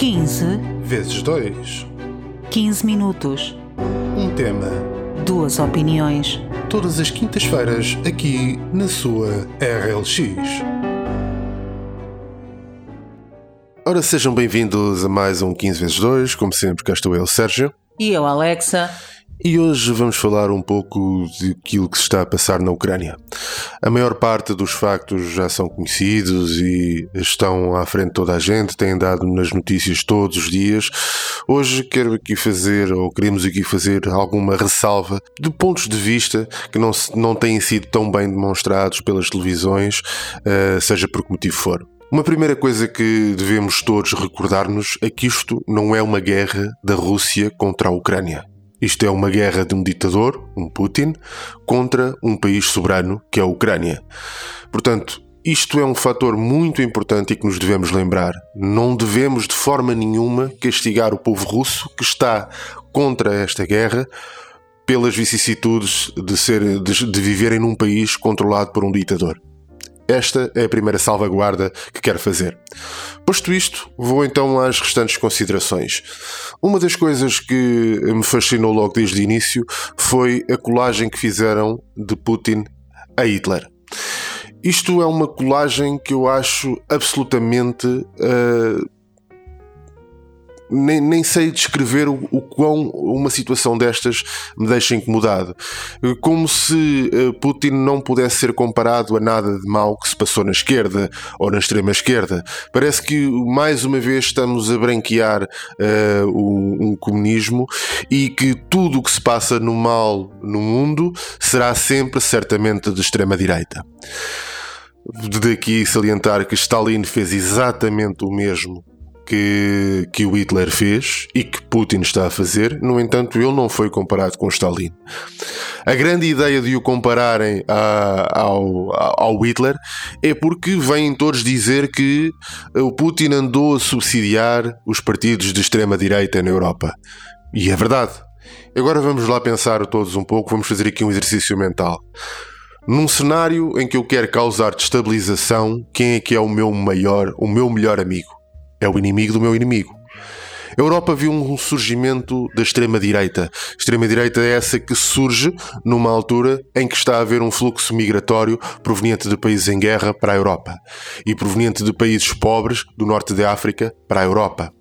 15 vezes 2. 15 minutos. Um tema. Duas opiniões. Todas as quintas-feiras, aqui na sua RLX. Ora, sejam bem-vindos a mais um 15 vezes 2. Como sempre, cá estou eu, Sérgio. E eu, Alexa. E hoje vamos falar um pouco daquilo que se está a passar na Ucrânia. A maior parte dos factos já são conhecidos e estão à frente de toda a gente, têm dado nas notícias todos os dias. Hoje quero aqui fazer, ou queremos aqui fazer, alguma ressalva de pontos de vista que não, não têm sido tão bem demonstrados pelas televisões, uh, seja por que motivo for. Uma primeira coisa que devemos todos recordar-nos é que isto não é uma guerra da Rússia contra a Ucrânia. Isto é uma guerra de um ditador, um Putin, contra um país soberano, que é a Ucrânia. Portanto, isto é um fator muito importante e que nos devemos lembrar. Não devemos de forma nenhuma castigar o povo russo que está contra esta guerra pelas vicissitudes de, ser, de, de viverem num país controlado por um ditador. Esta é a primeira salvaguarda que quero fazer. Posto isto, vou então às restantes considerações. Uma das coisas que me fascinou logo desde o início foi a colagem que fizeram de Putin a Hitler. Isto é uma colagem que eu acho absolutamente uh, nem, nem sei descrever o, o quão uma situação destas me deixa incomodado. Como se uh, Putin não pudesse ser comparado a nada de mal que se passou na esquerda ou na extrema esquerda. Parece que mais uma vez estamos a branquear uh, um, um comunismo e que tudo o que se passa no mal no mundo será sempre certamente de extrema direita. Daqui salientar que Stalin fez exatamente o mesmo que, que o Hitler fez e que Putin está a fazer, no entanto, ele não foi comparado com Stalin. A grande ideia de o compararem a, ao, ao Hitler é porque vêm todos dizer que o Putin andou a subsidiar os partidos de extrema-direita na Europa. E é verdade. Agora vamos lá pensar todos um pouco, vamos fazer aqui um exercício mental. Num cenário em que eu quero causar destabilização, quem é que é o meu maior, o meu melhor amigo? É o inimigo do meu inimigo. A Europa viu um surgimento da extrema-direita. Extrema-direita é essa que surge numa altura em que está a haver um fluxo migratório proveniente de países em guerra para a Europa e proveniente de países pobres do norte da África para a Europa.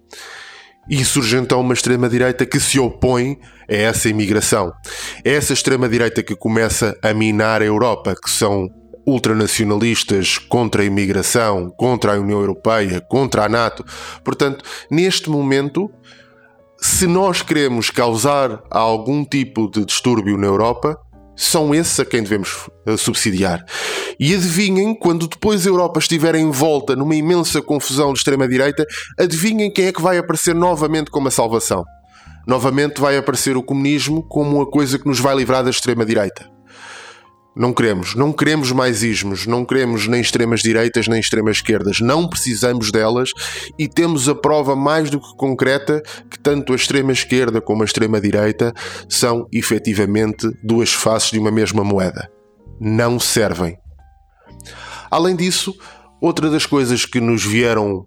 E surge então uma extrema-direita que se opõe a essa imigração. É essa extrema-direita que começa a minar a Europa, que são ultranacionalistas contra a imigração, contra a União Europeia, contra a NATO. Portanto, neste momento, se nós queremos causar algum tipo de distúrbio na Europa, são esses a quem devemos eh, subsidiar. E adivinhem, quando depois a Europa estiver envolta numa imensa confusão de extrema-direita, adivinhem quem é que vai aparecer novamente como a salvação. Novamente vai aparecer o comunismo como a coisa que nos vai livrar da extrema-direita. Não queremos, não queremos mais ismos, não queremos nem extremas direitas nem extremas esquerdas, não precisamos delas e temos a prova mais do que concreta que tanto a extrema esquerda como a extrema direita são efetivamente duas faces de uma mesma moeda. Não servem. Além disso, outra das coisas que nos vieram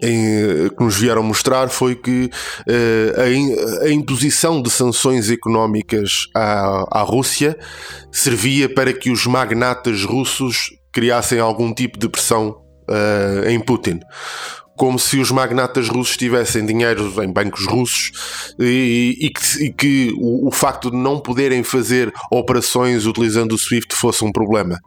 em, que nos vieram mostrar foi que uh, a, a, imposição de sanções económicas à, à Rússia servia para que os magnatas russos criassem algum tipo de pressão uh, em Putin como se os magnatas russos tivessem dinheiro em bancos russos e, e, que, e que o, o, facto de não poderem fazer operações utilizando o SWIFT fosse um problema.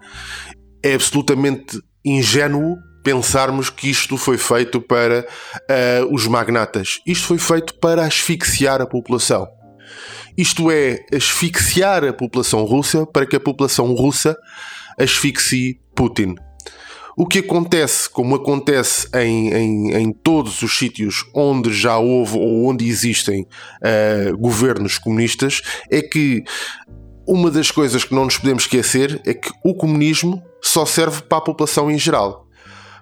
É absolutamente ingênuo pensarmos que isto foi feito para uh, os magnatas. Isto foi feito para asfixiar a população. Isto é, asfixiar a população russa para que a população russa asfixie Putin. O que acontece, como acontece em, em, em todos os sítios onde já houve ou onde existem uh, governos comunistas, é que uma das coisas que não nos podemos esquecer é que o comunismo só serve para a população em geral.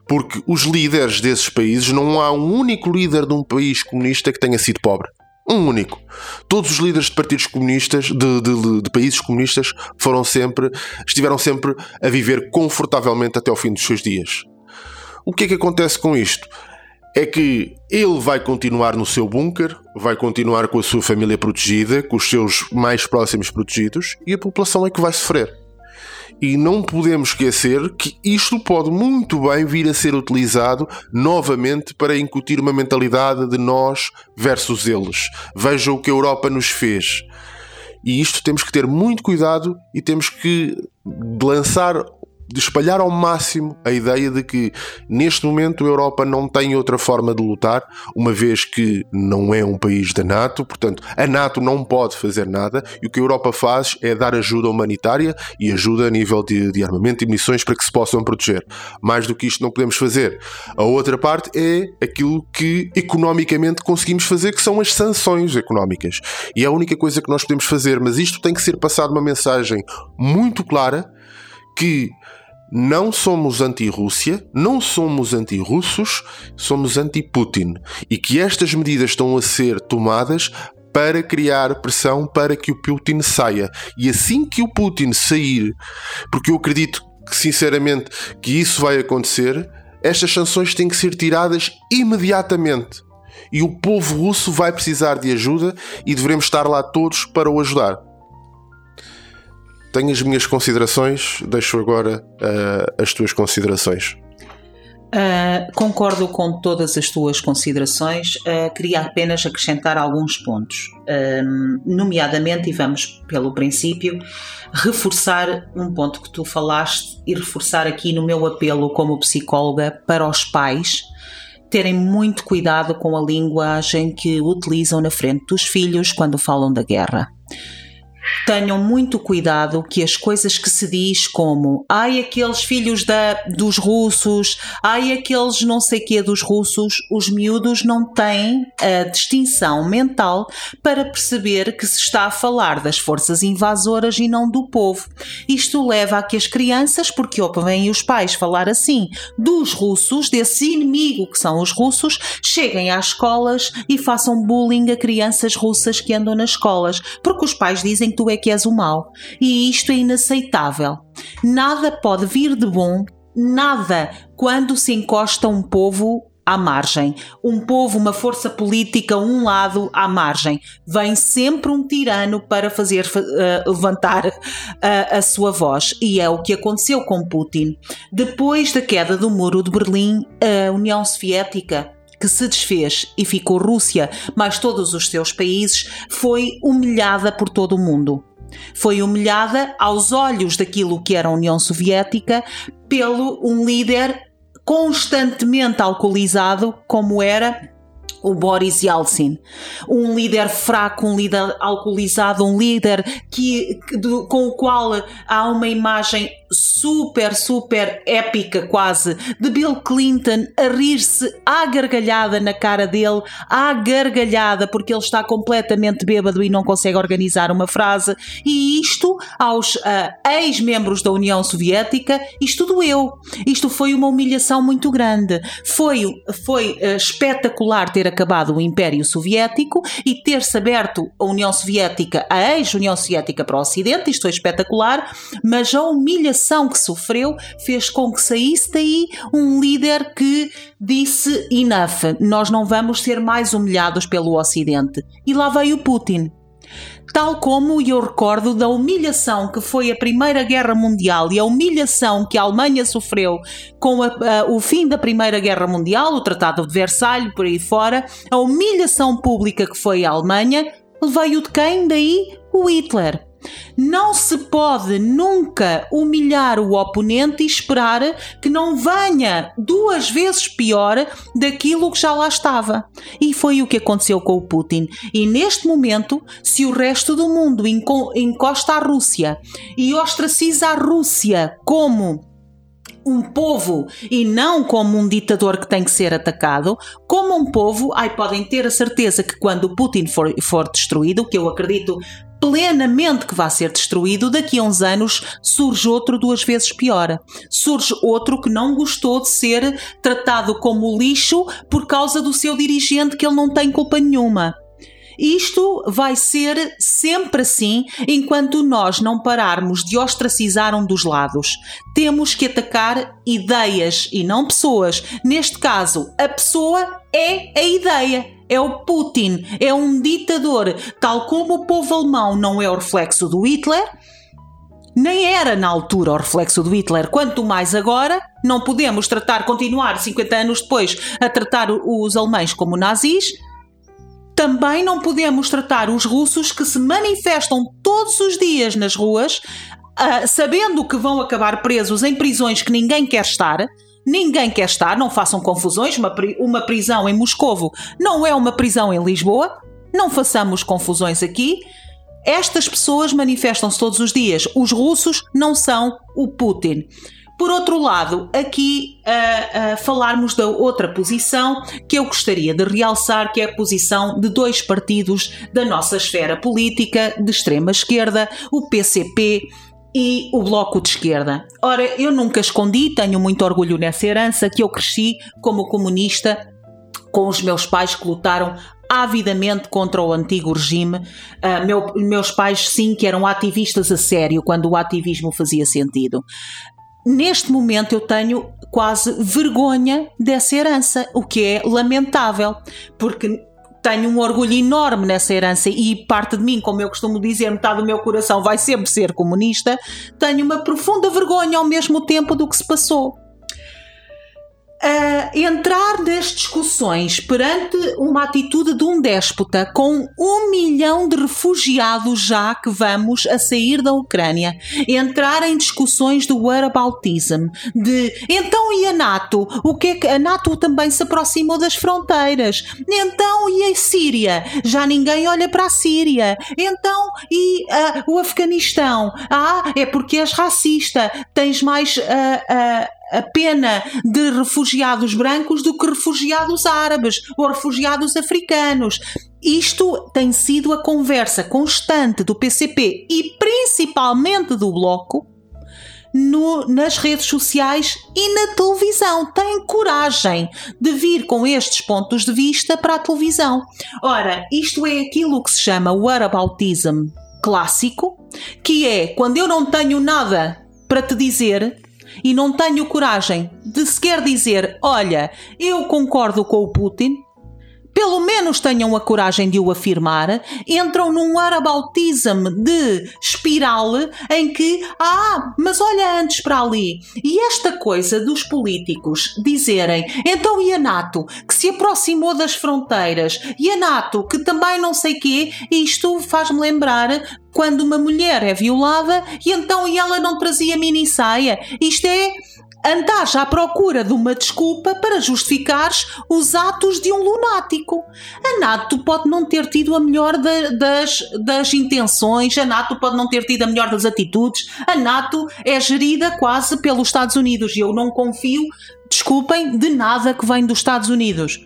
Porque os líderes desses países, não há um único líder de um país comunista que tenha sido pobre. Um único. Todos os líderes de partidos comunistas, de, de, de, países comunistas, foram sempre, estiveram sempre a viver confortavelmente até ao fim dos seus dias. O que é que acontece com isto? é que ele vai continuar no seu bunker, vai continuar com a sua família protegida, com os seus mais próximos protegidos, e a população é que vai sofrer. E não podemos esquecer que isto pode muito bem vir a ser utilizado novamente para incutir uma mentalidade de nós versus eles. Veja o que a Europa nos fez. E isto temos que ter muito cuidado e temos que lançar de espalhar ao máximo a ideia de que neste momento a Europa não tem outra forma de lutar, uma vez que não é um país da NATO, portanto a NATO não pode fazer nada e o que a Europa faz é dar ajuda humanitária e ajuda a nível de, de armamento e munições para que se possam proteger. Mais do que isto não podemos fazer. A outra parte é aquilo que economicamente conseguimos fazer, que são as sanções económicas. E é a única coisa que nós podemos fazer, mas isto tem que ser passado uma mensagem muito clara que não somos anti-Rússia, não somos anti-russos, somos anti-Putin. E que estas medidas estão a ser tomadas para criar pressão para que o Putin saia. E assim que o Putin sair, porque eu acredito que sinceramente que isso vai acontecer, estas sanções têm que ser tiradas imediatamente. E o povo russo vai precisar de ajuda e devemos estar lá todos para o ajudar. Tenho as minhas considerações, deixo agora uh, as tuas considerações. Uh, concordo com todas as tuas considerações, uh, queria apenas acrescentar alguns pontos, uh, nomeadamente, e vamos pelo princípio, reforçar um ponto que tu falaste e reforçar aqui no meu apelo como psicóloga para os pais terem muito cuidado com a linguagem que utilizam na frente dos filhos quando falam da guerra tenham muito cuidado que as coisas que se diz como ai aqueles filhos da, dos russos, ai aqueles não sei que dos russos, os miúdos não têm a distinção mental para perceber que se está a falar das forças invasoras e não do povo. Isto leva a que as crianças, porque ouvem os pais falar assim dos russos, desse inimigo que são os russos, cheguem às escolas e façam bullying a crianças russas que andam nas escolas, porque os pais dizem tu é que és o mal. E isto é inaceitável. Nada pode vir de bom, nada, quando se encosta um povo à margem. Um povo, uma força política, um lado à margem. Vem sempre um tirano para fazer uh, levantar uh, a sua voz. E é o que aconteceu com Putin. Depois da queda do muro de Berlim, a União Soviética que se desfez e ficou Rússia, mais todos os seus países, foi humilhada por todo o mundo. Foi humilhada aos olhos daquilo que era a União Soviética pelo um líder constantemente alcoolizado como era o Boris Yeltsin. Um líder fraco, um líder alcoolizado, um líder que, do, com o qual há uma imagem super, super épica quase de Bill Clinton a rir-se à gargalhada na cara dele, à gargalhada porque ele está completamente bêbado e não consegue organizar uma frase. E isto aos uh, ex-membros da União Soviética, isto doeu. Isto foi uma humilhação muito grande. Foi, foi uh, espetacular ter acabado o Império Soviético e ter-se aberto a União Soviética, a ex-União Soviética para o Ocidente, isto foi espetacular, mas a humilhação que sofreu fez com que saísse daí um líder que disse enough, nós não vamos ser mais humilhados pelo Ocidente. E lá veio Putin tal como eu recordo da humilhação que foi a Primeira Guerra Mundial e a humilhação que a Alemanha sofreu com a, a, o fim da Primeira Guerra Mundial, o Tratado de Versalhes, por aí fora, a humilhação pública que foi a Alemanha, veio de quem? Daí o Hitler. Não se pode nunca humilhar o oponente e esperar que não venha duas vezes pior daquilo que já lá estava. E foi o que aconteceu com o Putin. E neste momento, se o resto do mundo encosta à Rússia e ostraciza a Rússia como um povo e não como um ditador que tem que ser atacado, como um povo, ai, podem ter a certeza que quando Putin for, for destruído, que eu acredito plenamente que vai ser destruído, daqui a uns anos surge outro duas vezes pior. Surge outro que não gostou de ser tratado como lixo por causa do seu dirigente que ele não tem culpa nenhuma. Isto vai ser sempre assim enquanto nós não pararmos de ostracizar um dos lados. Temos que atacar ideias e não pessoas. Neste caso, a pessoa é a ideia. É o Putin, é um ditador, tal como o povo alemão não é o reflexo do Hitler, nem era na altura o reflexo do Hitler, quanto mais agora, não podemos tratar, continuar 50 anos depois a tratar os alemães como nazis, também não podemos tratar os russos que se manifestam todos os dias nas ruas, uh, sabendo que vão acabar presos em prisões que ninguém quer estar. Ninguém quer estar, não façam confusões. Uma, uma prisão em Moscovo não é uma prisão em Lisboa. Não façamos confusões aqui. Estas pessoas manifestam-se todos os dias. Os russos não são o Putin. Por outro lado, aqui uh, uh, falarmos da outra posição que eu gostaria de realçar, que é a posição de dois partidos da nossa esfera política de extrema esquerda, o PCP e o Bloco de Esquerda. Ora, eu nunca escondi, tenho muito orgulho nessa herança, que eu cresci como comunista com os meus pais que lutaram avidamente contra o antigo regime. Uh, meu, meus pais, sim, que eram ativistas a sério, quando o ativismo fazia sentido. Neste momento eu tenho quase vergonha dessa herança, o que é lamentável, porque tenho um orgulho enorme nessa herança e parte de mim, como eu costumo dizer, metade do meu coração vai sempre ser comunista. Tenho uma profunda vergonha ao mesmo tempo do que se passou entrar nas discussões perante uma atitude de um déspota com um milhão de refugiados já que vamos a sair da Ucrânia, entrar em discussões do whataboutism, de então e a NATO? O que é que a NATO também se aproximou das fronteiras? Então e a Síria? Já ninguém olha para a Síria. Então e uh, o Afeganistão? Ah, é porque és racista, tens mais uh, a pena de refugiados brancos do que refugiados árabes ou refugiados africanos. Isto tem sido a conversa constante do PCP e principalmente do Bloco no, nas redes sociais e na televisão. Tem coragem de vir com estes pontos de vista para a televisão. Ora, isto é aquilo que se chama o whataboutism clássico, que é quando eu não tenho nada para te dizer, e não tenho coragem de sequer dizer: olha, eu concordo com o Putin, pelo menos tenham a coragem de o afirmar, entram num arabautismo de espiral em que, ah, mas olha antes para ali. E esta coisa dos políticos dizerem, então e a NATO, que se aproximou das fronteiras, e a NATO, que também não sei quê, isto faz-me lembrar quando uma mulher é violada e então e ela não trazia mini saia. Isto é andares à procura de uma desculpa para justificares os atos de um lunático. A NATO pode não ter tido a melhor das, das intenções, a NATO pode não ter tido a melhor das atitudes, a NATO é gerida quase pelos Estados Unidos e eu não confio, desculpem, de nada que vem dos Estados Unidos.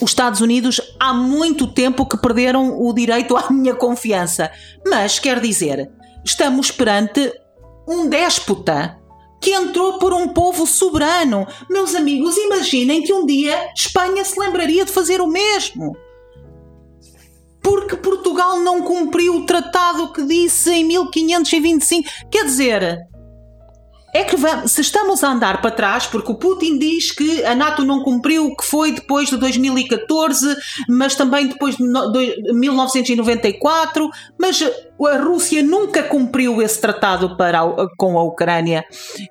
Os Estados Unidos há muito tempo que perderam o direito à minha confiança. Mas quer dizer, estamos perante um déspota que entrou por um povo soberano. Meus amigos, imaginem que um dia Espanha se lembraria de fazer o mesmo. Porque Portugal não cumpriu o tratado que disse em 1525. Quer dizer, é que vamos, se estamos a andar para trás, porque o Putin diz que a NATO não cumpriu o que foi depois de 2014, mas também depois de 1994, mas a Rússia nunca cumpriu esse tratado para a, com a Ucrânia.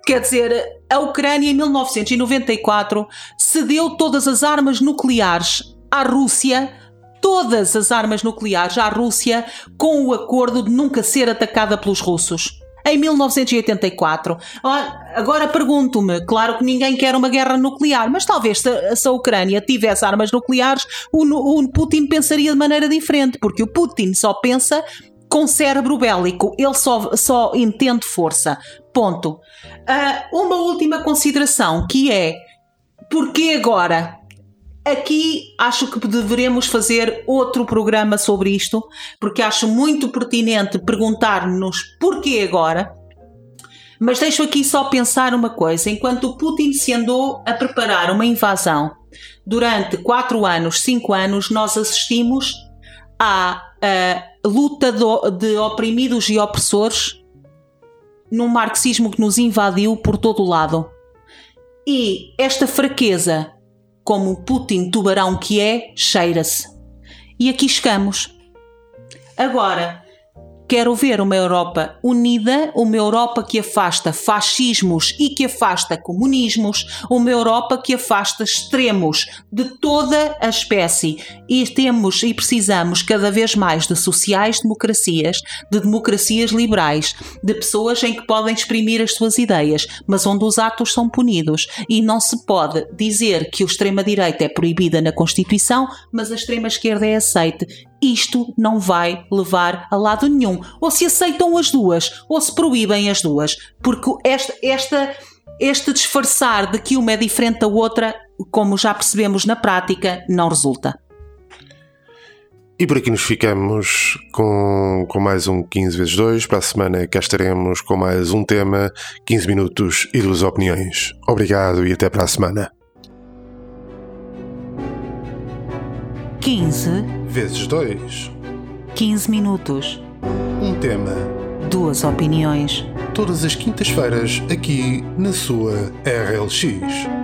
Quer dizer, a Ucrânia em 1994 cedeu todas as armas nucleares à Rússia todas as armas nucleares à Rússia com o acordo de nunca ser atacada pelos russos em 1984. Agora pergunto-me, claro que ninguém quer uma guerra nuclear, mas talvez se, se a Ucrânia tivesse armas nucleares, o, o Putin pensaria de maneira diferente, porque o Putin só pensa com cérebro bélico, ele só, só entende força. Ponto. Uh, uma última consideração que é porque agora? Aqui acho que deveremos fazer outro programa sobre isto, porque acho muito pertinente perguntar-nos porquê agora. Mas deixo aqui só pensar uma coisa: enquanto Putin se andou a preparar uma invasão durante 4 anos, 5 anos, nós assistimos a luta de oprimidos e opressores num marxismo que nos invadiu por todo o lado. E esta fraqueza, como o Putin tubarão que é, cheira-se. E aqui chegamos. Agora, Quero ver uma Europa unida, uma Europa que afasta fascismos e que afasta comunismos, uma Europa que afasta extremos de toda a espécie. E temos e precisamos cada vez mais de sociais-democracias, de democracias liberais, de pessoas em que podem exprimir as suas ideias, mas onde os atos são punidos. E não se pode dizer que o extrema-direita é proibida na Constituição, mas a extrema-esquerda é aceite isto não vai levar a lado nenhum. Ou se aceitam as duas, ou se proíbem as duas. Porque esta, esta, este disfarçar de que uma é diferente da outra, como já percebemos na prática, não resulta. E por aqui nos ficamos com, com mais um 15 vezes 2. Para a semana cá estaremos com mais um tema, 15 minutos e duas opiniões. Obrigado e até para a semana. 15 vezes 2. 15 minutos. Um tema. Duas opiniões. Todas as quintas-feiras aqui na sua RLX.